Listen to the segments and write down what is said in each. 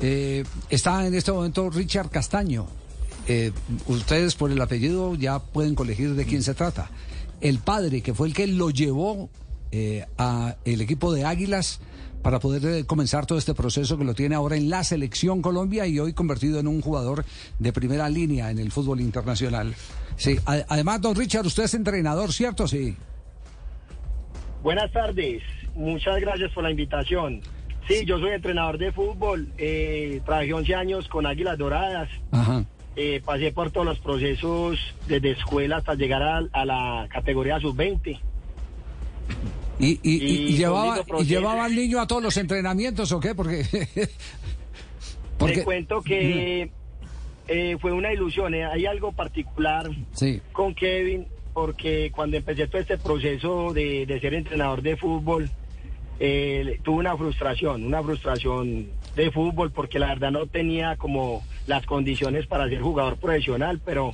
Eh, está en este momento Richard Castaño. Eh, ustedes por el apellido ya pueden colegir de quién se trata. El padre, que fue el que lo llevó eh, a el equipo de Águilas para poder eh, comenzar todo este proceso que lo tiene ahora en la selección Colombia y hoy convertido en un jugador de primera línea en el fútbol internacional. Sí, además, don Richard, usted es entrenador, ¿cierto? Sí. Buenas tardes, muchas gracias por la invitación. Sí, yo soy entrenador de fútbol, eh, trabajé 11 años con Águilas Doradas, Ajá. eh, pasé por todos los procesos desde escuela hasta llegar a, a la categoría sub-20. ¿Y, y, y- y llevaba, bonito ¿Y proceso. llevaba al niño a todos los entrenamientos o qué? Porque... Te cuento que eh, fue una ilusión, eh, hay algo particular Sí. con Kevin, porque cuando empecé todo este proceso de, de ser entrenador de fútbol, eh, tuve una frustración, una frustración de fútbol, porque la verdad no tenía como las condiciones para ser jugador profesional, pero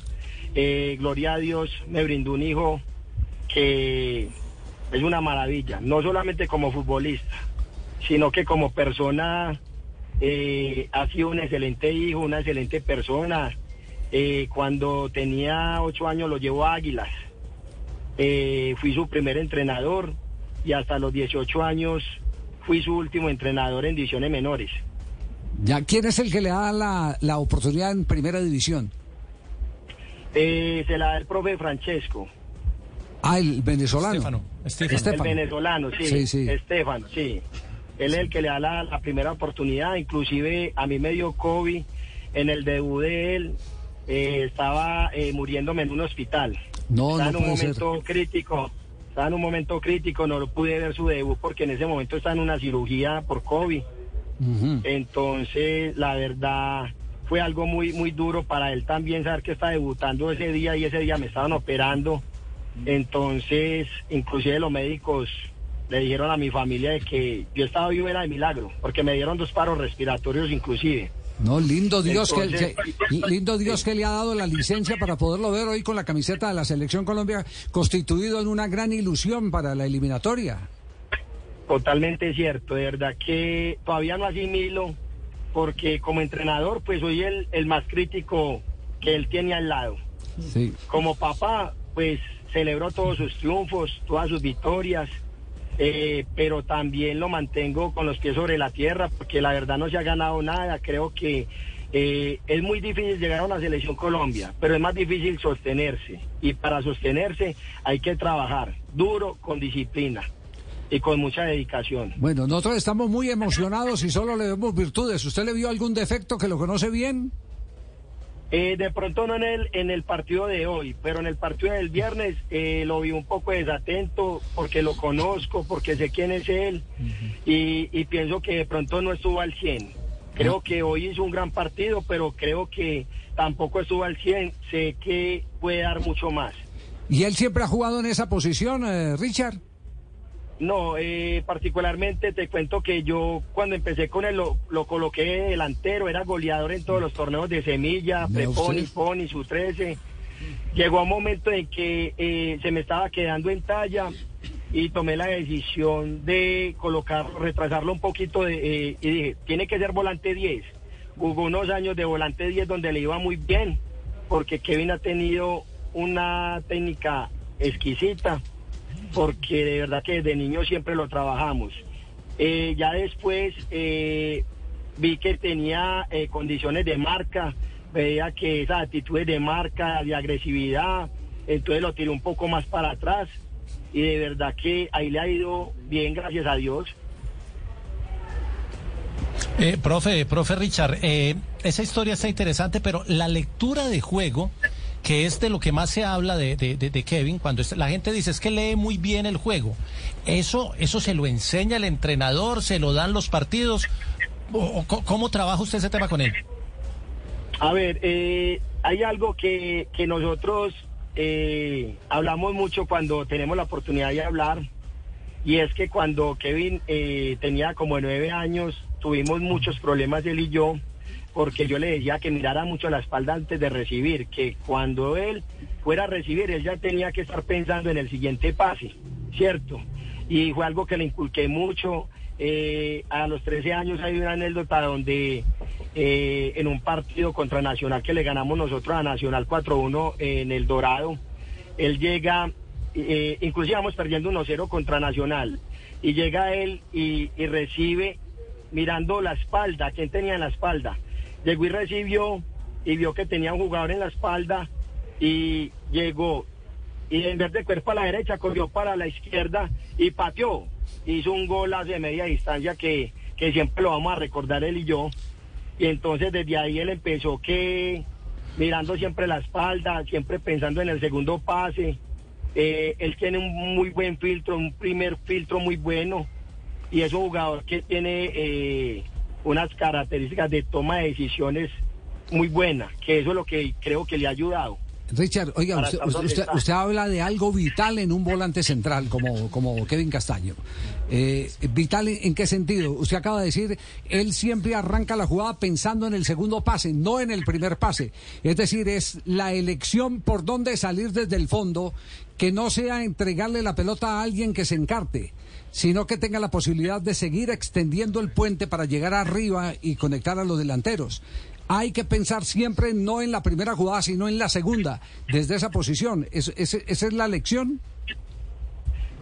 eh, gloria a Dios me brindó un hijo que es una maravilla, no solamente como futbolista, sino que como persona eh, ha sido un excelente hijo, una excelente persona. Eh, cuando tenía ocho años lo llevó a Águilas. Fui su primer entrenador y hasta los 18 años fui su último entrenador en divisiones menores. Ya, ¿Quién es el que le da la, la oportunidad en primera división? Eh, se la da el profe Francesco, Ah, el venezolano. Estefano, Estefano. Estefano. el venezolano, sí, Sí, sí. Estefano, sí. Él es el que le da la, la primera oportunidad, inclusive a mí me dio COVID en el debut de él, eh, estaba eh, muriéndome en un hospital. No, estaba no en un puede ser. momento crítico, estaba en un momento crítico, no lo pude ver su debut porque en ese momento estaba en una cirugía por COVID. Entonces, la verdad, fue algo muy, muy duro para él también saber que está debutando ese día y ese día me estaban operando. Entonces, inclusive los médicos le dijeron a mi familia de que yo estaba vivo era de milagro, porque me dieron dos paros respiratorios inclusive. No, lindo Dios, que, lindo Dios que le ha dado la licencia para poderlo ver hoy con la camiseta de la Selección Colombia, constituido en una gran ilusión para la eliminatoria. Totalmente cierto, de verdad que todavía no asimilo, porque como entrenador, pues soy el, el más crítico que él tiene al lado. Sí. como papá, pues celebró todos sus triunfos, todas sus victorias, eh, pero también lo mantengo con los pies sobre la tierra, porque la verdad no se ha ganado nada. Creo que eh, es muy difícil llegar a una selección Colombia, pero es más difícil sostenerse. Y para sostenerse hay que trabajar duro, con disciplina y con mucha dedicación. Bueno, nosotros estamos muy emocionados y solo le vemos virtudes. ¿Usted le vio algún defecto que lo conoce bien? Eh, de pronto no en el, en el partido de hoy, pero en el partido del viernes eh, lo vi un poco desatento porque lo conozco, porque sé quién es él y, y pienso que de pronto no estuvo al 100. Creo que hoy hizo un gran partido, pero creo que tampoco estuvo al 100. Sé que puede dar mucho más. ¿Y él siempre ha jugado en esa posición, eh, Richard? No, eh, particularmente te cuento que yo cuando empecé con él lo, lo coloqué de delantero, era goleador en todos los torneos de semilla, Vea preponi, usted. poni, su 13. Llegó un momento en que eh, se me estaba quedando en talla y tomé la decisión de colocar, retrasarlo un poquito de, eh, y dije, tiene que ser volante 10. Jugó unos años de volante 10 donde le iba muy bien, porque Kevin ha tenido una técnica exquisita porque de verdad que desde niño siempre lo trabajamos. Eh, ya después eh, vi que tenía eh, condiciones de marca, veía que esas actitudes de marca, de agresividad, entonces lo tiré un poco más para atrás y de verdad que ahí le ha ido bien, gracias a Dios. Profe, profe Richard, esa historia está interesante, pero la lectura de juego, que es de lo que más se habla de, de- Kevin, cuando la gente dice es que lee muy bien el juego, ¿eso, eso se lo enseña el entrenador, se lo dan los partidos? ¿O, o co- ¿Cómo trabaja usted ese tema con él? A ver, eh, hay algo que, que nosotros eh, hablamos mucho cuando tenemos la oportunidad de hablar, y es que cuando Kevin eh, tenía como nueve años, tuvimos muchos problemas él y yo, porque yo le decía que mirara mucho la espalda antes de recibir, que cuando él fuera a recibir, él ya tenía que estar pensando en el siguiente pase, ¿cierto? Y fue algo que le inculqué mucho. Eh, a los 13 años hay una anécdota donde eh, en un partido contra Nacional que le ganamos nosotros a Nacional 4-1 en el Dorado. Él llega, eh, inclusive vamos perdiendo 1-0 contra Nacional, y llega él y, y recibe mirando la espalda, ¿quién tenía en la espalda? Llegó y recibió y vio que tenía un jugador en la espalda y llegó y en vez de cuerpo a la derecha corrió para la izquierda y pateó. Hizo un gol de media distancia que, que siempre lo vamos a recordar él y yo. Y entonces desde ahí él empezó que mirando siempre la espalda, siempre pensando en el segundo pase. Eh, él tiene un muy buen filtro, un primer filtro muy bueno. Y es un jugador que tiene eh, unas características de toma de decisiones muy buenas, que eso es lo que creo que le ha ayudado. Richard, oiga, usted, usted- usted habla de algo vital en un volante central como, como Kevin Castaño. Eh, ¿Vital en qué sentido? Usted acaba de decir, él siempre arranca la jugada pensando en el segundo pase, no en el primer pase. Es decir, es la elección por dónde salir desde el fondo, que no sea entregarle la pelota a alguien que se encarte sino que tenga la posibilidad de seguir extendiendo el puente para llegar arriba y conectar a los delanteros. Hay que pensar siempre no en la primera jugada, sino en la segunda, desde esa posición. ¿Es- es- ¿Esa es la lección?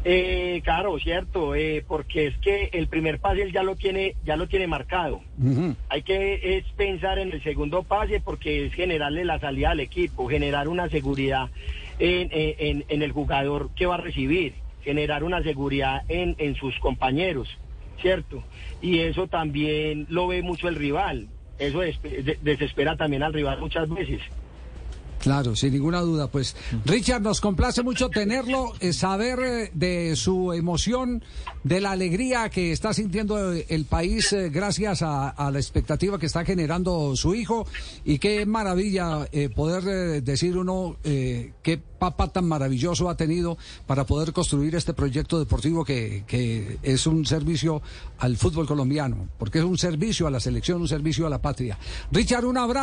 Eh, claro, cierto, eh, porque es que el primer pase él ya lo tiene, ya lo tiene marcado. Hay que es pensar en el segundo pase porque es generarle la salida al equipo, generar una seguridad en, en- en- el jugador que va a recibir, generar una seguridad en, en sus compañeros, ¿cierto? Y eso también lo ve mucho el rival, eso desespera también al rival muchas veces. Claro, sin ninguna duda. Pues Richard, nos complace mucho tenerlo, eh, saber eh, de su emoción, de la alegría que está sintiendo eh, el país gracias a, la expectativa que está generando su hijo y qué maravilla poder decir uno eh, qué papá tan maravilloso ha tenido para poder construir este proyecto deportivo que, que es un servicio al fútbol colombiano, porque es un servicio a la selección, un servicio a la patria. Richard, un abrazo.